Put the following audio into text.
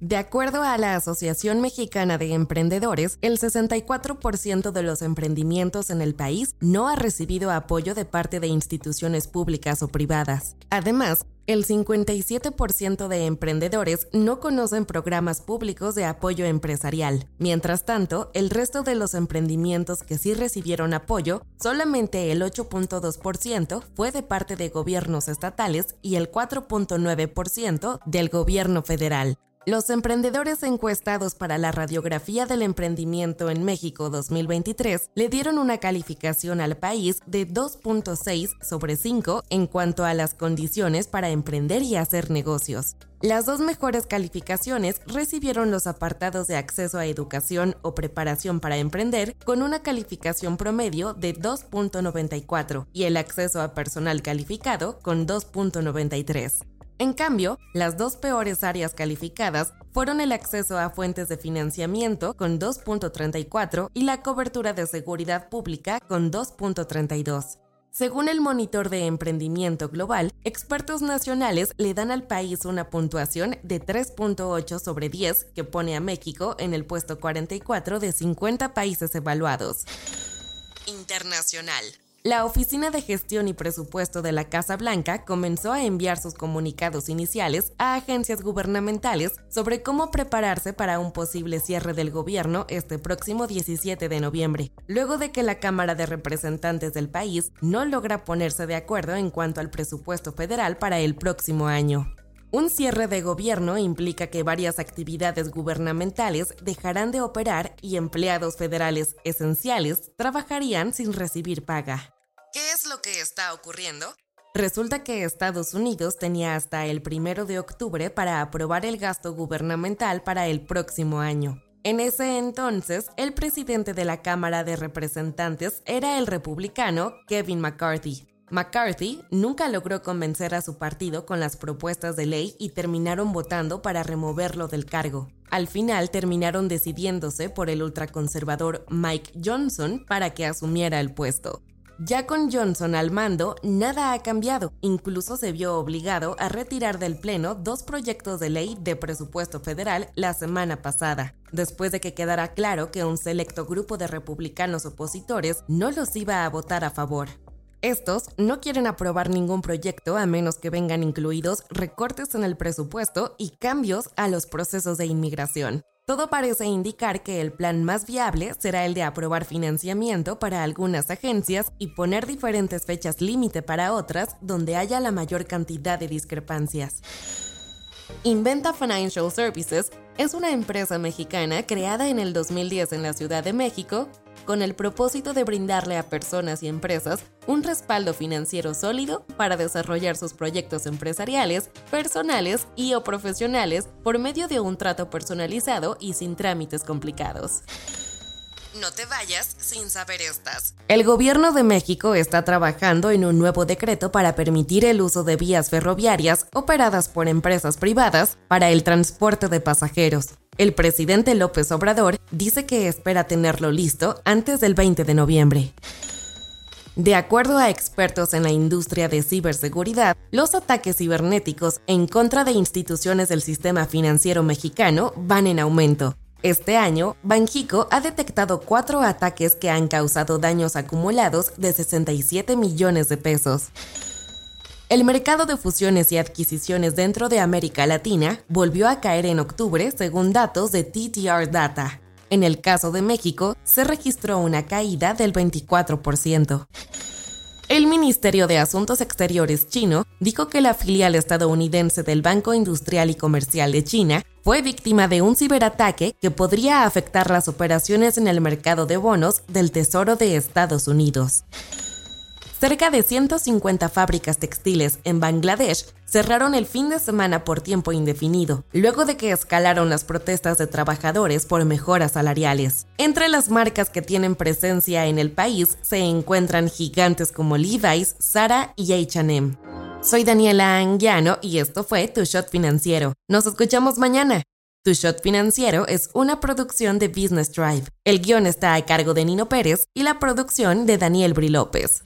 De acuerdo a la Asociación Mexicana de Emprendedores, el 64% de los emprendimientos en el país no ha recibido apoyo de parte de instituciones públicas o privadas. Además, el 57% de emprendedores no conocen programas públicos de apoyo empresarial. Mientras tanto, el resto de los emprendimientos que sí recibieron apoyo, solamente el 8.2% fue de parte de gobiernos estatales y el 4.9% del gobierno federal. Los emprendedores encuestados para la radiografía del emprendimiento en México 2023 le dieron una calificación al país de 2.6 sobre 5 en cuanto a las condiciones para emprender y hacer negocios. Las dos mejores calificaciones recibieron los apartados de acceso a educación o preparación para emprender con una calificación promedio de 2.94 y el acceso a personal calificado con 2.93. En cambio, las dos peores áreas calificadas fueron el acceso a fuentes de financiamiento con 2.34 y la cobertura de seguridad pública con 2.32. Según el monitor de emprendimiento global, expertos nacionales le dan al país una puntuación de 3.8 sobre 10 que pone a México en el puesto 44 de 50 países evaluados. Internacional. La Oficina de Gestión y Presupuesto de la Casa Blanca comenzó a enviar sus comunicados iniciales a agencias gubernamentales sobre cómo prepararse para un posible cierre del gobierno este próximo 17 de noviembre, luego de que la Cámara de Representantes del país no logra ponerse de acuerdo en cuanto al presupuesto federal para el próximo año. Un cierre de gobierno implica que varias actividades gubernamentales dejarán de operar y empleados federales esenciales trabajarían sin recibir paga. ¿Qué es lo que está ocurriendo? Resulta que Estados Unidos tenía hasta el primero de octubre para aprobar el gasto gubernamental para el próximo año. En ese entonces, el presidente de la Cámara de Representantes era el republicano Kevin McCarthy. McCarthy nunca logró convencer a su partido con las propuestas de ley y terminaron votando para removerlo del cargo. Al final terminaron decidiéndose por el ultraconservador Mike Johnson para que asumiera el puesto. Ya con Johnson al mando, nada ha cambiado. Incluso se vio obligado a retirar del Pleno dos proyectos de ley de presupuesto federal la semana pasada, después de que quedara claro que un selecto grupo de republicanos opositores no los iba a votar a favor. Estos no quieren aprobar ningún proyecto a menos que vengan incluidos recortes en el presupuesto y cambios a los procesos de inmigración. Todo parece indicar que el plan más viable será el de aprobar financiamiento para algunas agencias y poner diferentes fechas límite para otras donde haya la mayor cantidad de discrepancias. Inventa Financial Services es una empresa mexicana creada en el 2010 en la Ciudad de México con el propósito de brindarle a personas y empresas un respaldo financiero sólido para desarrollar sus proyectos empresariales, personales y o profesionales por medio de un trato personalizado y sin trámites complicados. No te vayas sin saber estas. El gobierno de México está trabajando en un nuevo decreto para permitir el uso de vías ferroviarias operadas por empresas privadas para el transporte de pasajeros. El presidente López Obrador dice que espera tenerlo listo antes del 20 de noviembre. De acuerdo a expertos en la industria de ciberseguridad, los ataques cibernéticos en contra de instituciones del sistema financiero mexicano van en aumento. Este año, Banjico ha detectado cuatro ataques que han causado daños acumulados de 67 millones de pesos. El mercado de fusiones y adquisiciones dentro de América Latina volvió a caer en octubre según datos de TTR Data. En el caso de México, se registró una caída del 24%. El Ministerio de Asuntos Exteriores chino dijo que la filial estadounidense del Banco Industrial y Comercial de China fue víctima de un ciberataque que podría afectar las operaciones en el mercado de bonos del Tesoro de Estados Unidos. Cerca de 150 fábricas textiles en Bangladesh cerraron el fin de semana por tiempo indefinido, luego de que escalaron las protestas de trabajadores por mejoras salariales. Entre las marcas que tienen presencia en el país se encuentran gigantes como Levi's, Zara y H&M. Soy Daniela Anguiano y esto fue Tu Shot Financiero. Nos escuchamos mañana. Tu Shot Financiero es una producción de Business Drive. El guion está a cargo de Nino Pérez y la producción de Daniel Bri López.